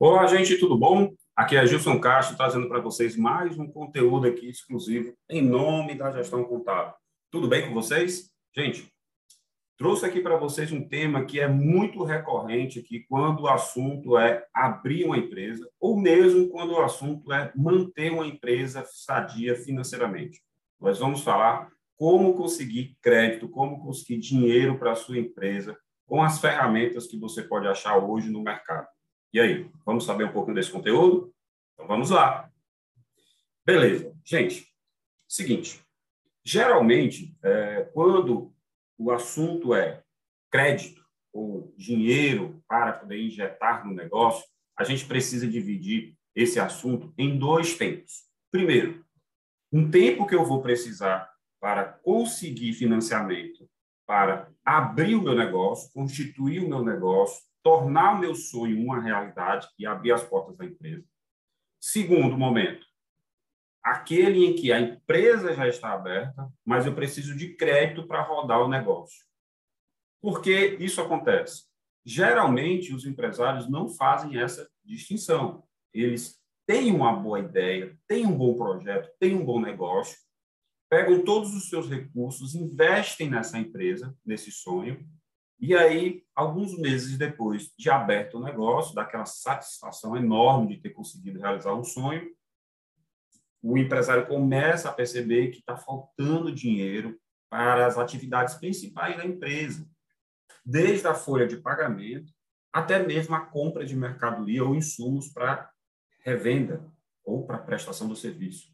Olá, gente, tudo bom? Aqui é Gilson Castro trazendo para vocês mais um conteúdo aqui exclusivo em nome da gestão contábil. Tudo bem com vocês? Gente, trouxe aqui para vocês um tema que é muito recorrente aqui quando o assunto é abrir uma empresa ou mesmo quando o assunto é manter uma empresa sadia financeiramente. Nós vamos falar como conseguir crédito, como conseguir dinheiro para a sua empresa com as ferramentas que você pode achar hoje no mercado. E aí, vamos saber um pouco desse conteúdo? Então vamos lá. Beleza. Gente, seguinte. Geralmente, é, quando o assunto é crédito ou dinheiro para poder injetar no negócio, a gente precisa dividir esse assunto em dois tempos. Primeiro, um tempo que eu vou precisar para conseguir financiamento, para abrir o meu negócio, constituir o meu negócio, tornar o meu sonho uma realidade e abrir as portas da empresa. Segundo momento, aquele em que a empresa já está aberta, mas eu preciso de crédito para rodar o negócio. Por que isso acontece? Geralmente, os empresários não fazem essa distinção. Eles têm uma boa ideia, têm um bom projeto, têm um bom negócio, pegam todos os seus recursos, investem nessa empresa, nesse sonho, e aí, alguns meses depois de aberto o negócio, daquela satisfação enorme de ter conseguido realizar um sonho, o empresário começa a perceber que está faltando dinheiro para as atividades principais da empresa, desde a folha de pagamento até mesmo a compra de mercadoria ou insumos para revenda ou para prestação do serviço.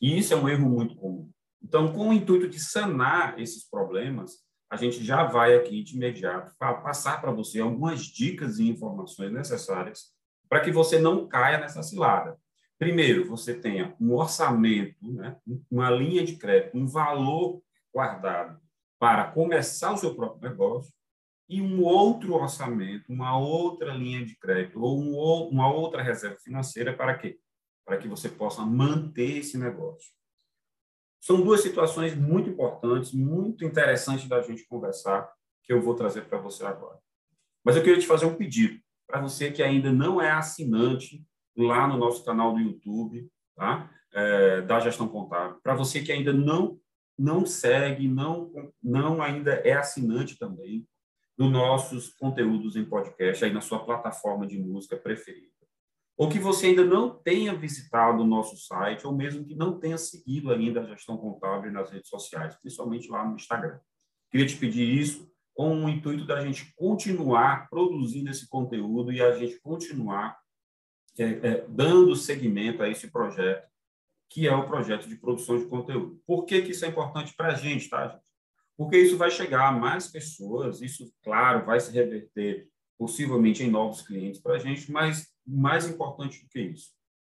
E isso é um erro muito comum. Então, com o intuito de sanar esses problemas, a gente já vai aqui de imediato passar para você algumas dicas e informações necessárias para que você não caia nessa cilada. Primeiro, você tenha um orçamento, né, uma linha de crédito, um valor guardado para começar o seu próprio negócio e um outro orçamento, uma outra linha de crédito ou um, uma outra reserva financeira para quê? Para que você possa manter esse negócio. São duas situações muito importantes, muito interessantes da gente conversar, que eu vou trazer para você agora. Mas eu queria te fazer um pedido para você que ainda não é assinante lá no nosso canal do YouTube, tá? É, da gestão contábil. Para você que ainda não não segue, não não ainda é assinante também dos nossos conteúdos em podcast aí na sua plataforma de música preferida ou que você ainda não tenha visitado o nosso site, ou mesmo que não tenha seguido ainda a gestão contábil nas redes sociais, principalmente lá no Instagram. Queria te pedir isso com o intuito da gente continuar produzindo esse conteúdo e a gente continuar é, é, dando seguimento a esse projeto, que é o projeto de produção de conteúdo. Por que, que isso é importante para a gente, tá, gente? Porque isso vai chegar a mais pessoas, isso, claro, vai se reverter possivelmente em novos clientes para a gente, mas mais importante do que isso,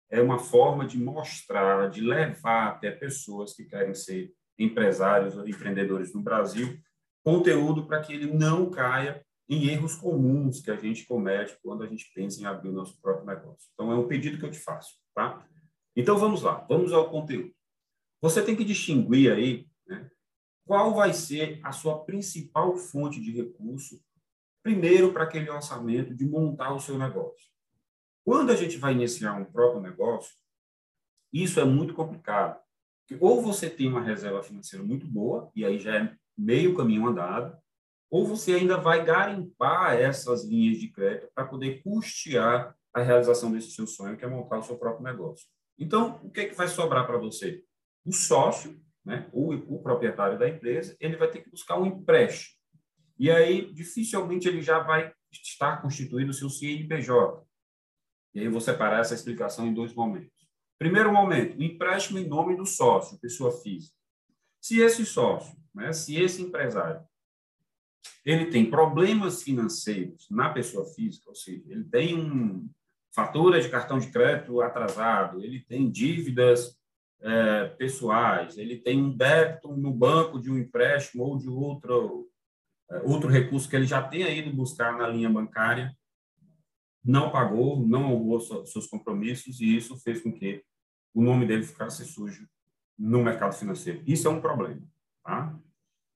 é uma forma de mostrar, de levar até pessoas que querem ser empresários ou empreendedores no Brasil, conteúdo para que ele não caia em erros comuns que a gente comete quando a gente pensa em abrir o nosso próprio negócio. Então, é um pedido que eu te faço, tá? Então, vamos lá, vamos ao conteúdo. Você tem que distinguir aí né, qual vai ser a sua principal fonte de recurso, primeiro, para aquele orçamento de montar o seu negócio. Quando a gente vai iniciar um próprio negócio, isso é muito complicado. Ou você tem uma reserva financeira muito boa, e aí já é meio caminho andado, ou você ainda vai garimpar essas linhas de crédito para poder custear a realização desse seu sonho, que é montar o seu próprio negócio. Então, o que, é que vai sobrar para você? O sócio, né, o, o proprietário da empresa, ele vai ter que buscar um empréstimo. E aí, dificilmente, ele já vai estar constituído o seu CNPJ. E aí eu vou separar essa explicação em dois momentos. Primeiro momento, empréstimo em nome do sócio, pessoa física. Se esse sócio, né, se esse empresário, ele tem problemas financeiros na pessoa física, ou seja, ele tem um fatura de cartão de crédito atrasado, ele tem dívidas é, pessoais, ele tem um débito no banco de um empréstimo ou de outro, é, outro recurso que ele já tenha ido buscar na linha bancária, não pagou, não honrou seus compromissos e isso fez com que o nome dele ficasse sujo no mercado financeiro. Isso é um problema, tá?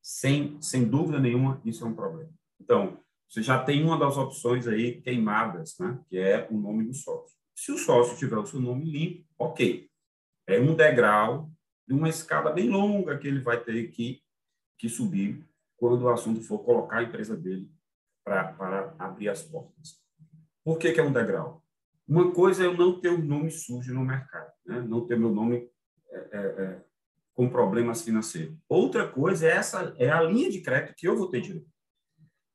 Sem, sem dúvida nenhuma, isso é um problema. Então, você já tem uma das opções aí queimadas, né? que é o nome do sócio. Se o sócio tiver o seu nome limpo, ok. É um degrau de uma escada bem longa que ele vai ter que, que subir quando o assunto for colocar a empresa dele para abrir as portas. Por que, que é um degrau? Uma coisa é eu não ter o um nome sujo no mercado, né? não ter meu nome é, é, é, com problemas financeiros. Outra coisa é essa é a linha de crédito que eu vou ter direito.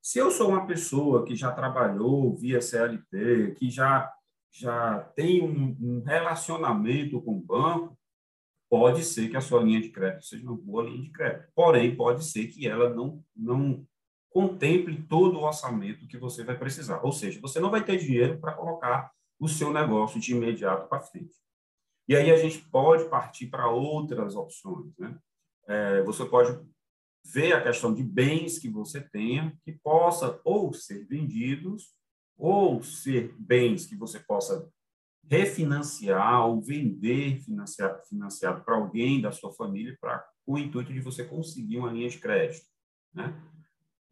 Se eu sou uma pessoa que já trabalhou via CLT, que já já tem um, um relacionamento com o banco, pode ser que a sua linha de crédito seja uma boa linha de crédito. Porém, pode ser que ela não não contemple todo o orçamento que você vai precisar. Ou seja, você não vai ter dinheiro para colocar o seu negócio de imediato para frente. E aí a gente pode partir para outras opções. Né? É, você pode ver a questão de bens que você tenha que possa ou ser vendidos ou ser bens que você possa refinanciar ou vender financiado, financiado para alguém da sua família para o intuito de você conseguir uma linha de crédito. Né?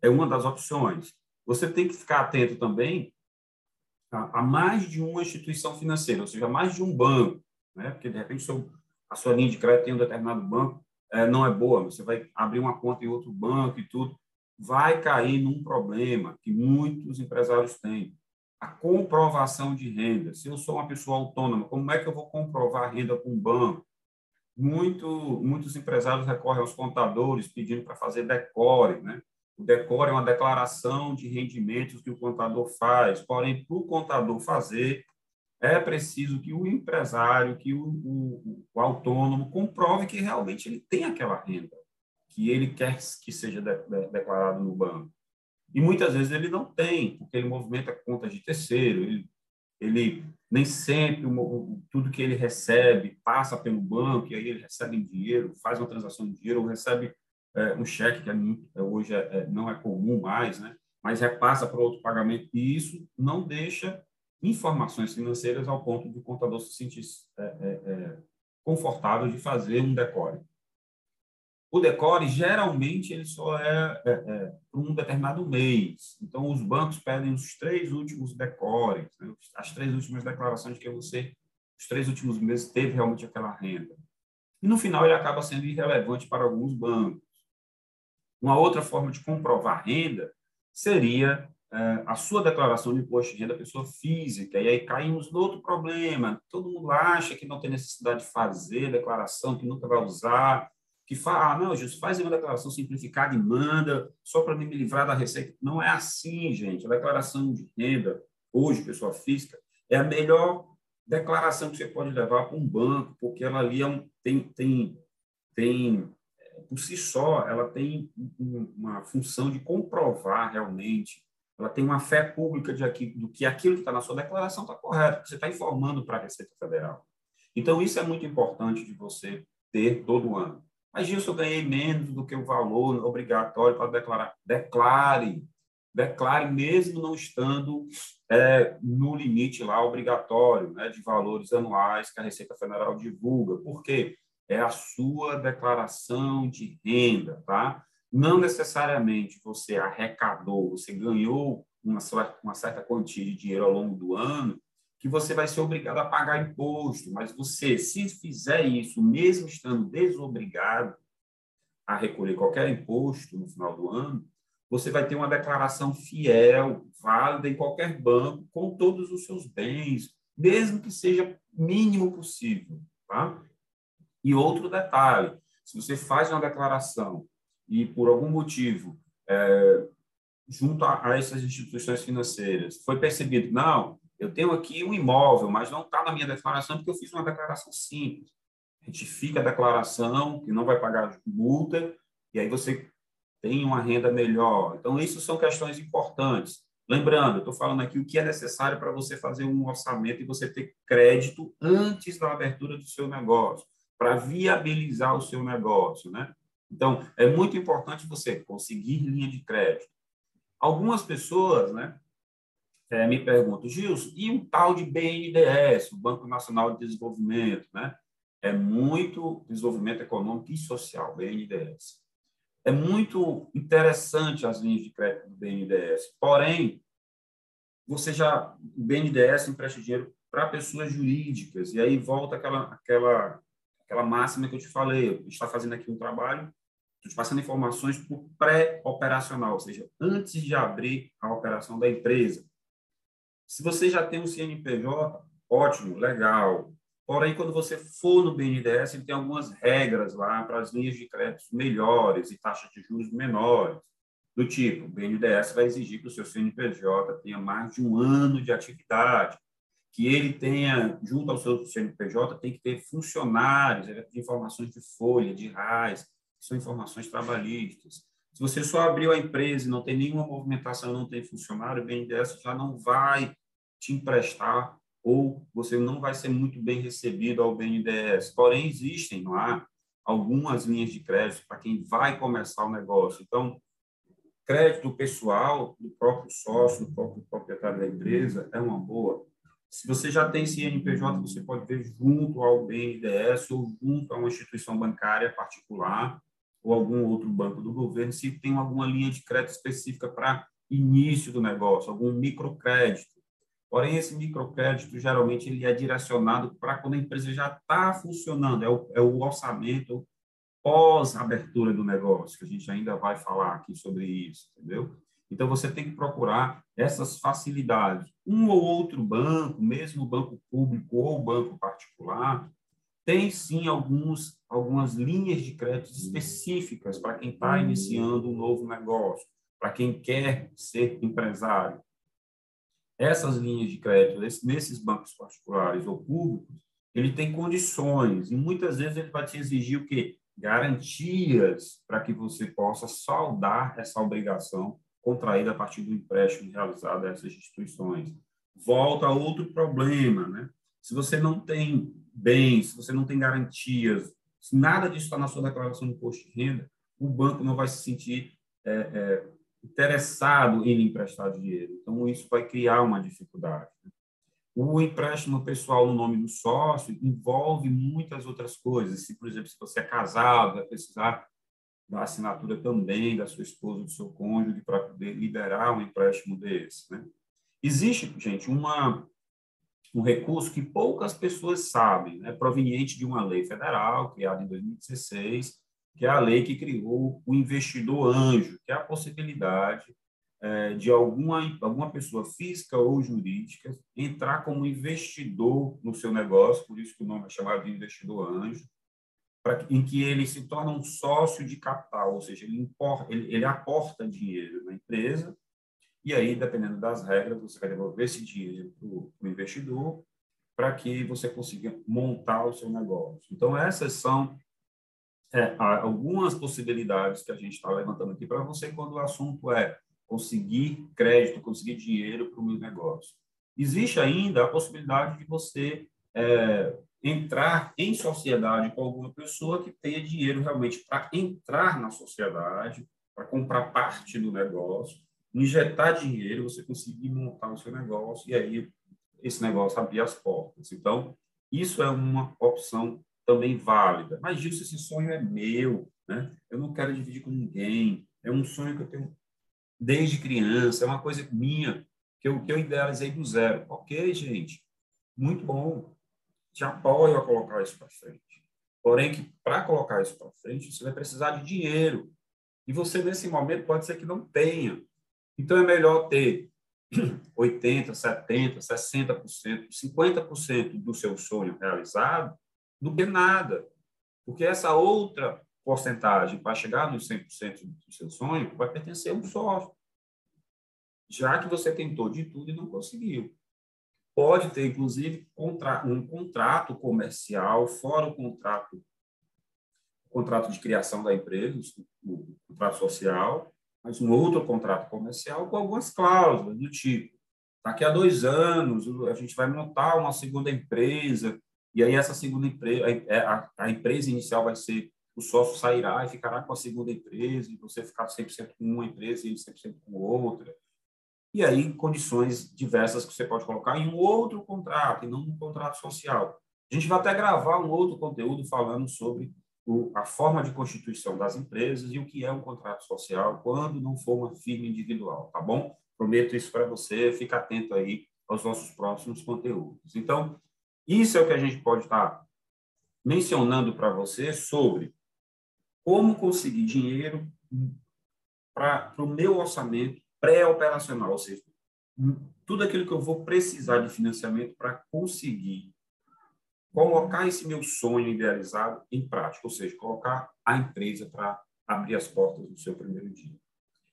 É uma das opções. Você tem que ficar atento também a, a mais de uma instituição financeira, ou seja, mais de um banco, né? porque de repente seu, a sua linha de crédito tem um determinado banco, é, não é boa, você vai abrir uma conta em outro banco e tudo, vai cair num problema que muitos empresários têm. A comprovação de renda. Se eu sou uma pessoa autônoma, como é que eu vou comprovar a renda com o banco? Muito, muitos empresários recorrem aos contadores pedindo para fazer decore, né? O decore é uma declaração de rendimentos que o contador faz, porém, para o contador fazer, é preciso que o empresário, que o, o, o, autônomo comprove que realmente ele tem aquela renda, que ele quer que seja de, de, declarado no banco. E muitas vezes ele não tem, porque ele movimenta contas de terceiro, ele, ele nem sempre o, tudo que ele recebe passa pelo banco, e aí ele recebe em dinheiro, faz uma transação de dinheiro, ou recebe é, um cheque, que é muito, é, hoje é, é, não é comum mais, né? mas repassa para outro pagamento, e isso não deixa informações financeiras ao ponto do contador se sentir é, confortável de fazer um decore. O decore, geralmente, ele só é, é, é um determinado mês. Então, os bancos pedem os três últimos decores, né? as três últimas declarações de que você, os três últimos meses, teve realmente aquela renda. E, no final, ele acaba sendo irrelevante para alguns bancos. Uma outra forma de comprovar renda seria é, a sua declaração de imposto de renda da pessoa física, e aí caímos no outro problema. Todo mundo acha que não tem necessidade de fazer declaração, que nunca vai usar, que fala, ah, não, Jesus, faz uma declaração simplificada e manda, só para me livrar da receita. Não é assim, gente. A declaração de renda, hoje, pessoa física, é a melhor declaração que você pode levar para um banco, porque ela ali é um, tem, tem, tem, por si só, ela tem uma função de comprovar realmente ela tem uma fé pública de aqui, do que aquilo que está na sua declaração está correto, que você está informando para a Receita Federal. Então, isso é muito importante de você ter todo ano. Mas, Gilson, eu ganhei menos do que o valor obrigatório para declarar. Declare. Declare, mesmo não estando é, no limite lá obrigatório né, de valores anuais que a Receita Federal divulga. Por quê? É a sua declaração de renda, tá? Não necessariamente você arrecadou, você ganhou uma, uma certa quantia de dinheiro ao longo do ano, que você vai ser obrigado a pagar imposto, mas você, se fizer isso, mesmo estando desobrigado a recolher qualquer imposto no final do ano, você vai ter uma declaração fiel, válida em qualquer banco, com todos os seus bens, mesmo que seja mínimo possível. Tá? E outro detalhe: se você faz uma declaração e, por algum motivo, é, junto a, a, essas instituições financeiras, foi percebido, não, eu tenho aqui um imóvel, mas não está na minha declaração porque eu fiz uma declaração simples. Retifica a declaração, que não vai pagar multa, e aí você tem uma renda melhor. Então, isso são questões importantes. Lembrando, estou falando aqui o que é necessário para você fazer um orçamento e você ter crédito antes da abertura do seu negócio, para viabilizar o seu negócio, né? Então, é muito importante você conseguir linha de crédito. Algumas pessoas né, é, me perguntam, Gilson, e um tal de BNDES, o Banco Nacional de Desenvolvimento? Né? É muito desenvolvimento econômico e social, BNDES. é muito interessante as linhas de crédito do BNDES. Porém, você já o BNDES empresta dinheiro para pessoas jurídicas e aí volta aquela aquela aquela máxima que eu te falei. Está fazendo aqui um trabalho, estou te passando informações por pré-operacional, ou seja, antes de abrir a operação da empresa. Se você já tem um CNPJ, ótimo, legal. Porém, quando você for no BNDES, ele tem algumas regras lá para as linhas de crédito melhores e taxas de juros menores. Do tipo, o BNDES vai exigir que o seu CNPJ tenha mais de um ano de atividade, que ele tenha, junto ao seu CNPJ, tem que ter funcionários, informações de folha, de RAIS, que são informações trabalhistas. Se você só abriu a empresa e não tem nenhuma movimentação, não tem funcionário, o BNDES já não vai te emprestar ou você não vai ser muito bem recebido ao BNDES. Porém, existem lá algumas linhas de crédito para quem vai começar o negócio. Então, crédito pessoal do próprio sócio, do próprio proprietário da empresa, é uma boa. Se você já tem CNPJ, você pode ver junto ao BNDES ou junto a uma instituição bancária particular ou algum outro banco do governo, se tem alguma linha de crédito específica para início do negócio, algum microcrédito Porém, esse microcrédito, geralmente, ele é direcionado para quando a empresa já está funcionando, é o, é o orçamento pós-abertura do negócio, que a gente ainda vai falar aqui sobre isso, entendeu? Então, você tem que procurar essas facilidades. Um ou outro banco, mesmo banco público ou banco particular, tem sim alguns, algumas linhas de crédito específicas para quem está iniciando um novo negócio, para quem quer ser empresário essas linhas de crédito nesses bancos particulares ou públicos, ele tem condições e muitas vezes ele vai te exigir o quê? Garantias para que você possa saldar essa obrigação contraída a partir do empréstimo realizado a essas instituições. Volta a outro problema, né? Se você não tem bens, se você não tem garantias, se nada disso está na sua declaração de imposto de renda, o banco não vai se sentir é, é, interessado em emprestar dinheiro. Então, isso vai criar uma dificuldade. O empréstimo pessoal no nome do sócio envolve muitas outras coisas. Se, por exemplo, se você é casado, vai precisar da assinatura também da sua esposa, do seu cônjuge, para poder liberar um empréstimo desse. Né? Existe, gente, uma, um recurso que poucas pessoas sabem, né? proveniente de uma lei federal criada em 2016, que é a lei que criou o investidor anjo, que é a possibilidade é, de alguma, alguma pessoa física ou jurídica entrar como investidor no seu negócio, por isso que o nome é chamado de investidor anjo, em que ele se torna um sócio de capital, ou seja, ele, importa, ele, ele aporta dinheiro na empresa, e aí, dependendo das regras, você vai devolver esse dinheiro para o investidor para que você consiga montar o seu negócio. Então, essas são é, algumas possibilidades que a gente está levantando aqui para você quando o assunto é conseguir crédito, conseguir dinheiro para o meu negócio. Existe ainda a possibilidade de você é, entrar em sociedade com alguma pessoa que tenha dinheiro realmente para entrar na sociedade, para comprar parte do negócio, injetar dinheiro, você conseguir montar o seu negócio e aí esse negócio abrir as portas. Então, isso é uma opção também válida. Mas, Gilson, esse sonho é meu, né? eu não quero dividir com ninguém, é um sonho que eu tenho desde criança, é uma coisa minha, que eu, que eu idealizei do zero. Ok, gente, muito bom, te apoio a colocar isso para frente. Porém, que para colocar isso para frente, você vai precisar de dinheiro. E você, nesse momento, pode ser que não tenha. Então, é melhor ter 80%, 70%, 60%, 50% do seu sonho realizado do que nada. Porque essa outra porcentagem, para chegar nos 100% do seu sonho, vai pertencer a um sócio. Já que você tentou de tudo e não conseguiu. Pode ter, inclusive, um contrato comercial, fora o contrato, contrato de criação da empresa, o contrato social, mas um outro contrato comercial com algumas cláusulas do tipo daqui a dois anos a gente vai montar uma segunda empresa e aí essa segunda empresa, é, a, a, empresa inicial vai ser, o sócio sairá e ficará com a segunda empresa, e você ficar 100% com uma empresa e 100% com outra. E aí condições diversas que você pode colocar em um outro contrato, e não um contrato social. A gente vai até gravar um outro conteúdo falando sobre o, a forma de constituição das empresas e o que é um contrato social quando não for uma firma individual, tá bom? Prometo isso para você, fica atento aí aos nossos próximos conteúdos. Então, isso é o que a gente pode estar tá mencionando para você sobre como conseguir dinheiro para o meu orçamento pré-operacional, ou seja, tudo aquilo que eu vou precisar de financiamento para conseguir colocar esse meu sonho idealizado em prática, ou seja, colocar a empresa para abrir as portas no seu primeiro dia.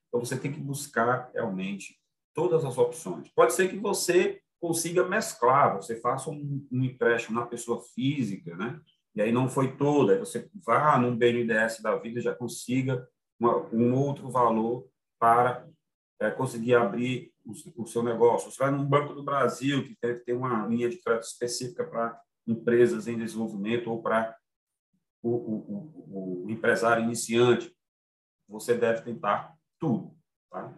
Então, você tem que buscar realmente todas as opções. Pode ser que você consiga mesclar, você faça um, um empréstimo na pessoa física, né? E aí não foi toda, aí você vá num BNDES da vida já consiga uma, um outro valor para é, conseguir abrir o, o, seu negócio. Você vai num Banco do Brasil, que deve ter uma linha de crédito específica para empresas em desenvolvimento ou para o, o, o, empresário iniciante. Você deve tentar tudo. Tá?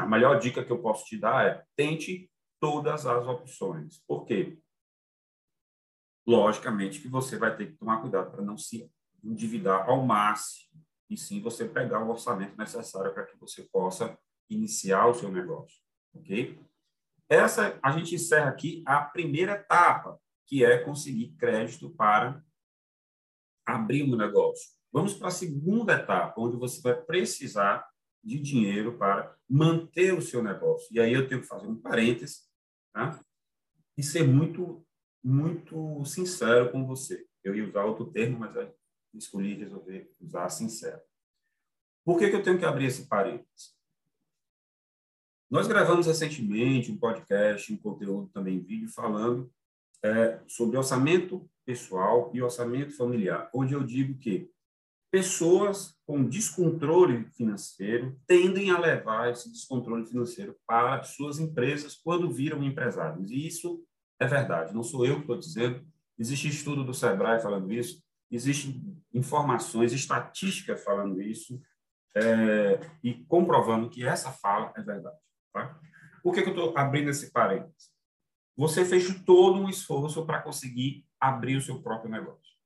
A melhor dica que eu posso te dar é tente todas as opções. Por quê? Logicamente que você vai ter que tomar cuidado para não se endividar ao máximo, e sim você pegar o orçamento necessário para que você possa iniciar o seu negócio, ok? Essa, a gente encerra aqui a primeira etapa, que é conseguir crédito para abrir um negócio. Vamos para a segunda etapa, onde você vai precisar de dinheiro para manter o seu negócio. E aí eu tenho que fazer um parêntese tá? e ser muito, muito sincero com você. Eu ia usar outro termo, mas escolhi resolver usar sincero. Por que, que eu tenho que abrir esse parêntese? Nós gravamos recentemente um podcast, um conteúdo também em vídeo, falando é, sobre orçamento pessoal e orçamento familiar, onde eu digo que pessoas com descontrole financeiro tendem a levar esse descontrole financeiro para suas empresas quando viram empresários. E isso é verdade, não sou eu que estou dizendo. Existe estudo do Sebrae falando isso, existem informações, estatísticas falando isso, é, e comprovando que essa fala é verdade. Tá? Por que, que eu estou abrindo esse parênteses? Você fez todo um esforço para conseguir abrir o seu próprio negócio.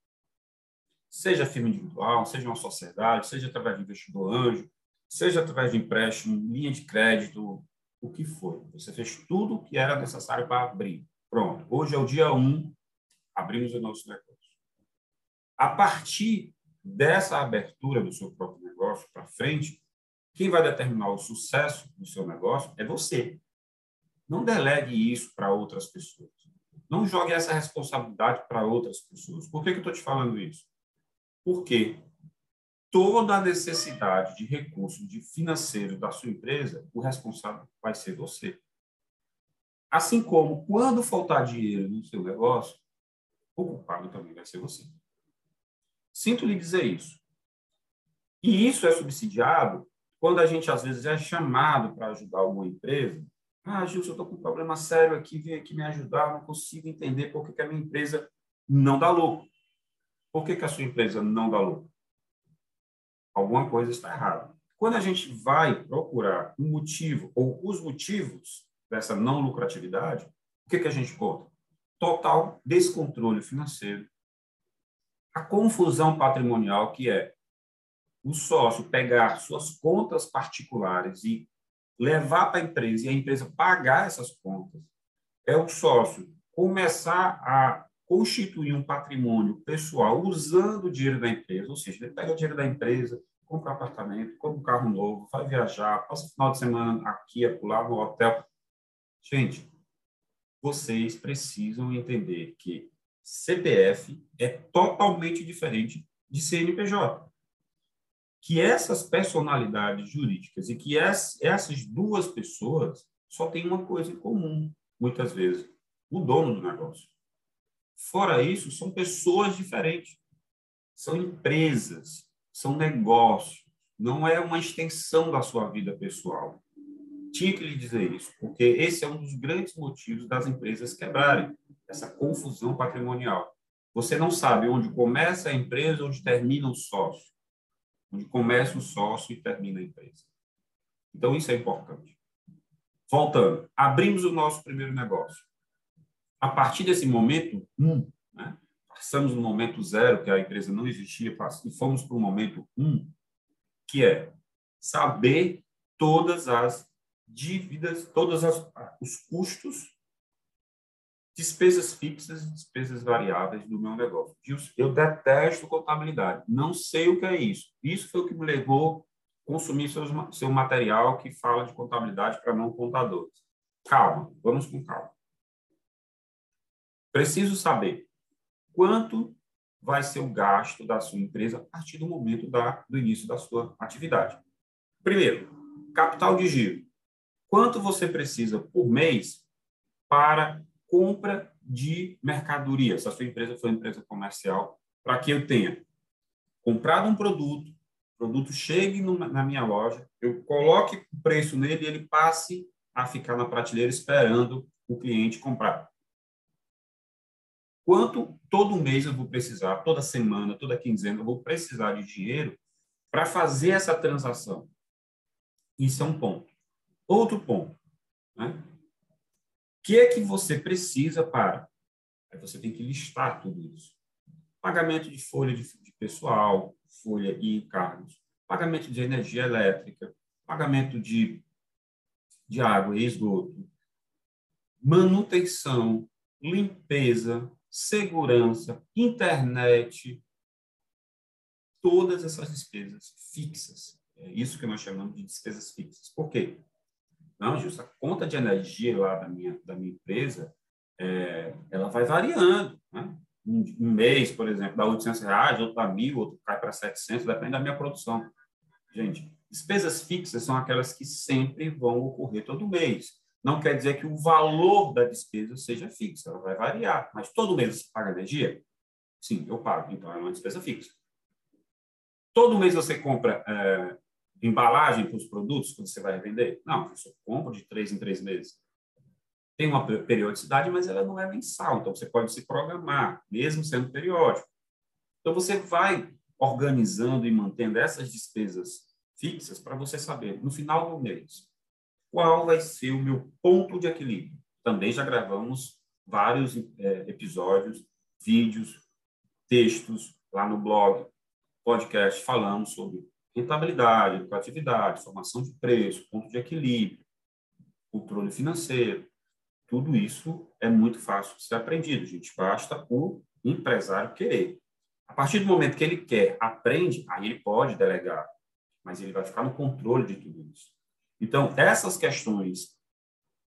Seja firma individual, seja uma sociedade, seja através de investidor anjo, seja através de empréstimo, linha de crédito, o que for. Você fez tudo o que era necessário para abrir. Pronto. Hoje é o dia 1, um, abrimos o nosso negócio. A partir dessa abertura do seu próprio negócio para frente, quem vai determinar o sucesso do seu negócio é você. Não delegue isso para outras pessoas. Não jogue essa responsabilidade para outras pessoas. Por que, que eu estou te falando isso? Porque toda a necessidade de recurso de financeiro da sua empresa, o responsável vai ser você. Assim como quando faltar dinheiro no seu negócio, o culpado também vai ser você. Sinto lhe dizer isso. E isso é subsidiado quando a gente, às vezes, é chamado para ajudar alguma empresa. Ah, Gilson, eu estou com um problema sério aqui, vem aqui me ajudar, não consigo entender por que, que a minha empresa não dá lucro. Por que, que a sua empresa não dá lucro? Alguma coisa está errada. Quando a gente vai procurar um motivo ou os motivos dessa não lucratividade, o que, que a gente encontra? Total descontrole financeiro, a confusão patrimonial, que é o sócio pegar suas contas particulares e levar para a empresa e a empresa pagar essas contas, é o sócio começar a constituir um patrimônio pessoal usando o dinheiro da empresa, ou seja, ele pega o dinheiro da empresa, compra um apartamento, compra um carro novo, vai viajar, passa o final de semana aqui, acolá, no hotel. Gente, vocês precisam entender que CPF é totalmente diferente de CNPJ. Que essas personalidades jurídicas e que essas duas pessoas só têm uma coisa em comum, muitas vezes: o dono do negócio. Fora isso, são pessoas diferentes. São empresas, são negócios. Não é uma extensão da sua vida pessoal. Tinha que lhe dizer isso, porque esse é um dos grandes motivos das empresas quebrarem essa confusão patrimonial. Você não sabe onde começa a empresa, onde termina o sócio. Onde começa o sócio e termina a empresa. Então, isso é importante. Voltando, abrimos o nosso primeiro negócio. A partir desse momento, um, né? passamos no momento zero, que a empresa não existia, e fomos para o momento um, que é saber todas as dívidas, todos os custos, despesas fixas e despesas variáveis do meu negócio. Eu detesto contabilidade, não sei o que é isso. Isso foi o que me levou a consumir seus, seu material que fala de contabilidade para não contadores. Calma, vamos com calma. Preciso saber quanto vai ser o gasto da sua empresa a partir do momento da, do início da sua atividade. Primeiro, capital de giro. Quanto você precisa por mês para compra de mercadoria, se a sua empresa for empresa comercial, para que eu tenha comprado um produto, o produto chegue na minha loja, eu coloque o preço nele e ele passe a ficar na prateleira esperando o cliente comprar. Quanto todo mês eu vou precisar, toda semana, toda quinzena, eu vou precisar de dinheiro para fazer essa transação. Isso é um ponto. Outro ponto. Né? Que é que você precisa para? Aí você tem que listar tudo isso. Pagamento de folha de, de pessoal, folha e encargos, pagamento de energia elétrica, pagamento de, de água e esgoto, manutenção, limpeza, segurança, internet, todas essas despesas fixas. É isso que nós chamamos de despesas fixas. Por quê? Não, Gilson, a conta de energia lá da minha, da minha empresa, é, ela vai variando. Né? Um, um, mês, por exemplo, dá 800 reais, outro dá mil, outro cai para 700, depende da minha produção. Gente, despesas fixas são aquelas que sempre vão ocorrer todo mês. Não quer dizer que o valor da despesa seja fixo, ela vai variar. Mas todo mês você paga energia? Sim, eu pago. Então, é uma despesa fixa. Todo mês você compra é, embalagem para os produtos que você vai vender? Não, você compra de três em três meses. Tem uma periodicidade, mas ela não é mensal. Então, você pode se programar, mesmo sendo periódico. Então, você vai organizando e mantendo essas despesas fixas para você saber, no final do mês, qual vai ser o meu ponto de equilíbrio. Também já gravamos vários é, episódios, vídeos, textos lá no blog, podcast, falando sobre rentabilidade, lucratividade, formação de preço, ponto de equilíbrio, controle financeiro. Tudo isso é muito fácil de ser aprendido, gente. Basta o empresário querer. A partir do momento que ele quer, aprende, aí ele pode delegar, mas ele vai ficar no controle de tudo isso. Então, essas questões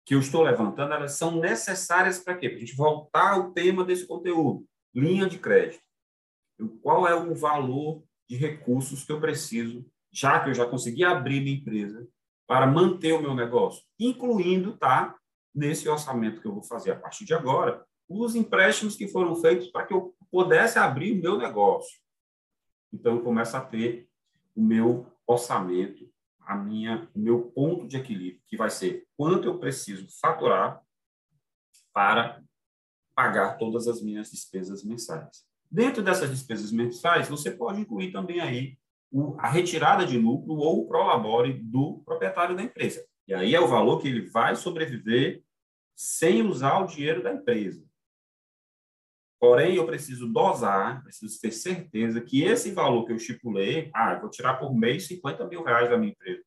que eu estou levantando, elas são necessárias para quê? Para a gente voltar ao tema desse conteúdo, linha de crédito. Qual é o valor de recursos que eu preciso, já que eu já consegui abrir minha empresa, para manter o meu negócio, incluindo, tá, nesse orçamento que eu vou fazer a partir de agora, os empréstimos que foram feitos para que eu pudesse abrir o meu negócio. Então, eu começo a ter o meu orçamento a minha, o meu ponto de equilíbrio, que vai ser quanto eu preciso faturar para pagar todas as minhas despesas mensais. Dentro dessas despesas mensais, você pode incluir também aí o, a retirada de lucro ou o prolabore do proprietário da empresa. E aí é o valor que ele vai sobreviver sem usar o dinheiro da empresa. Porém, eu preciso dosar, preciso ter certeza que esse valor que eu estipulei, ah, vou tirar por mês 50 mil reais da minha empresa.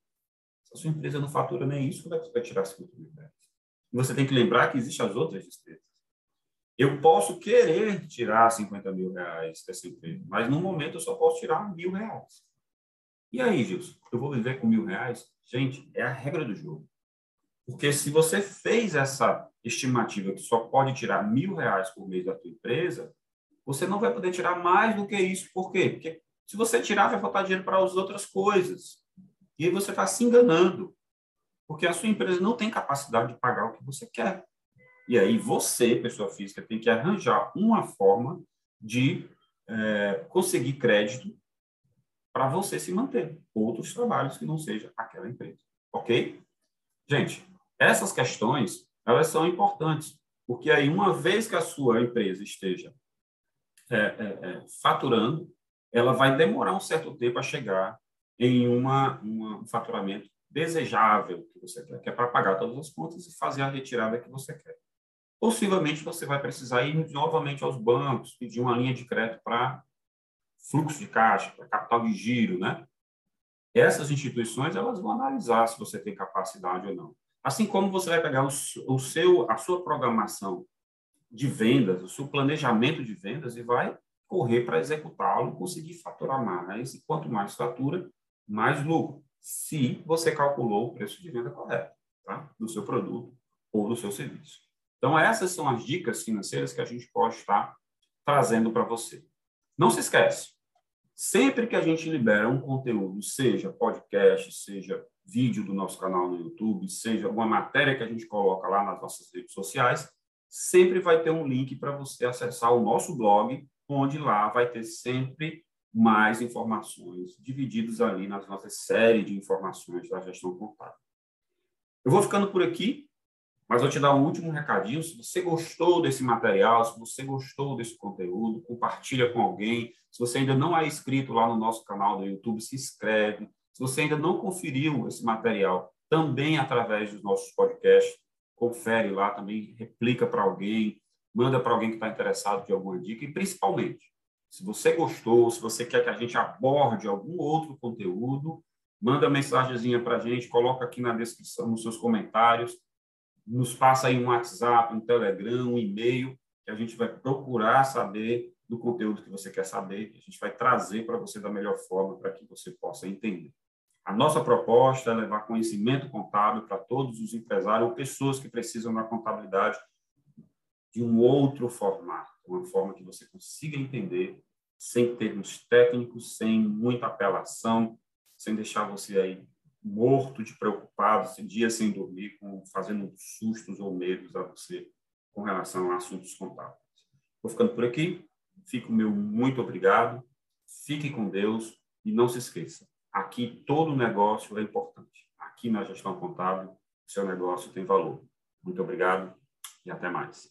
Se a sua empresa não fatura nem isso, como é que você vai tirar 50 mil reais? Você tem que lembrar que existem as outras despesas. Eu posso querer tirar 50 mil reais dessa empresa, mas no momento eu só posso tirar mil reais. E aí, Gilson, eu vou viver com mil reais? Gente, é a regra do jogo. Porque se você fez essa estimativa que só pode tirar mil reais por mês da tua empresa, você não vai poder tirar mais do que isso. Por quê? Porque se você tirar, vai faltar dinheiro para as outras coisas. E aí você está se enganando. Porque a sua empresa não tem capacidade de pagar o que você quer. E aí você, pessoa física, tem que arranjar uma forma de é, conseguir crédito para você se manter. Outros trabalhos que não seja aquela empresa. Ok? Gente, essas questões elas são importantes, porque aí, uma vez que a sua empresa esteja é, é, é, faturando, ela vai demorar um certo tempo a chegar em uma, uma, um faturamento desejável que você quer, que é para pagar todas as contas e fazer a retirada que você quer. Possivelmente você vai precisar ir novamente aos bancos, pedir uma linha de crédito para fluxo de caixa, para capital de giro, né? Essas instituições elas vão analisar se você tem capacidade ou não. Assim como você vai pegar o seu, a sua programação de vendas, o seu planejamento de vendas e vai correr para executá-lo, conseguir faturar mais. E quanto mais fatura, mais lucro, se você calculou o preço de venda correto tá? do seu produto ou do seu serviço. Então, essas são as dicas financeiras que a gente pode estar trazendo para você. Não se esquece, sempre que a gente libera um conteúdo, seja podcast, seja vídeo do nosso canal no YouTube, seja alguma matéria que a gente coloca lá nas nossas redes sociais, sempre vai ter um link para você acessar o nosso blog, onde lá vai ter sempre mais informações divididas ali nas nossas séries de informações da gestão contábil. Eu vou ficando por aqui, mas vou te dar um último recadinho. Se você gostou desse material, se você gostou desse conteúdo, compartilha com alguém. Se você ainda não é inscrito lá no nosso canal do YouTube, se inscreve. Se você ainda não conferiu esse material, também através dos nossos podcasts, confere lá também, replica para alguém, manda para alguém que está interessado de alguma dica e principalmente, se você gostou, se você quer que a gente aborde algum outro conteúdo, manda mensagenzinha para a gente, coloca aqui na descrição, nos seus comentários, nos passa aí um WhatsApp, um Telegram, um e-mail, que a gente vai procurar saber do conteúdo que você quer saber, que a gente vai trazer para você da melhor forma para que você possa entender. A nossa proposta é levar conhecimento contábil para todos os empresários ou pessoas que precisam da contabilidade de um outro formato, uma forma que você consiga entender sem termos técnicos, sem muita apelação, sem deixar você aí morto de preocupado, dia sem dormir, com, fazendo sustos ou medos a você com relação a assuntos contábeis. Vou ficando por aqui. Fico meu muito obrigado. Fique com Deus e não se esqueça, aqui todo negócio é importante. Aqui na gestão contábil, seu negócio tem valor. Muito obrigado e até mais.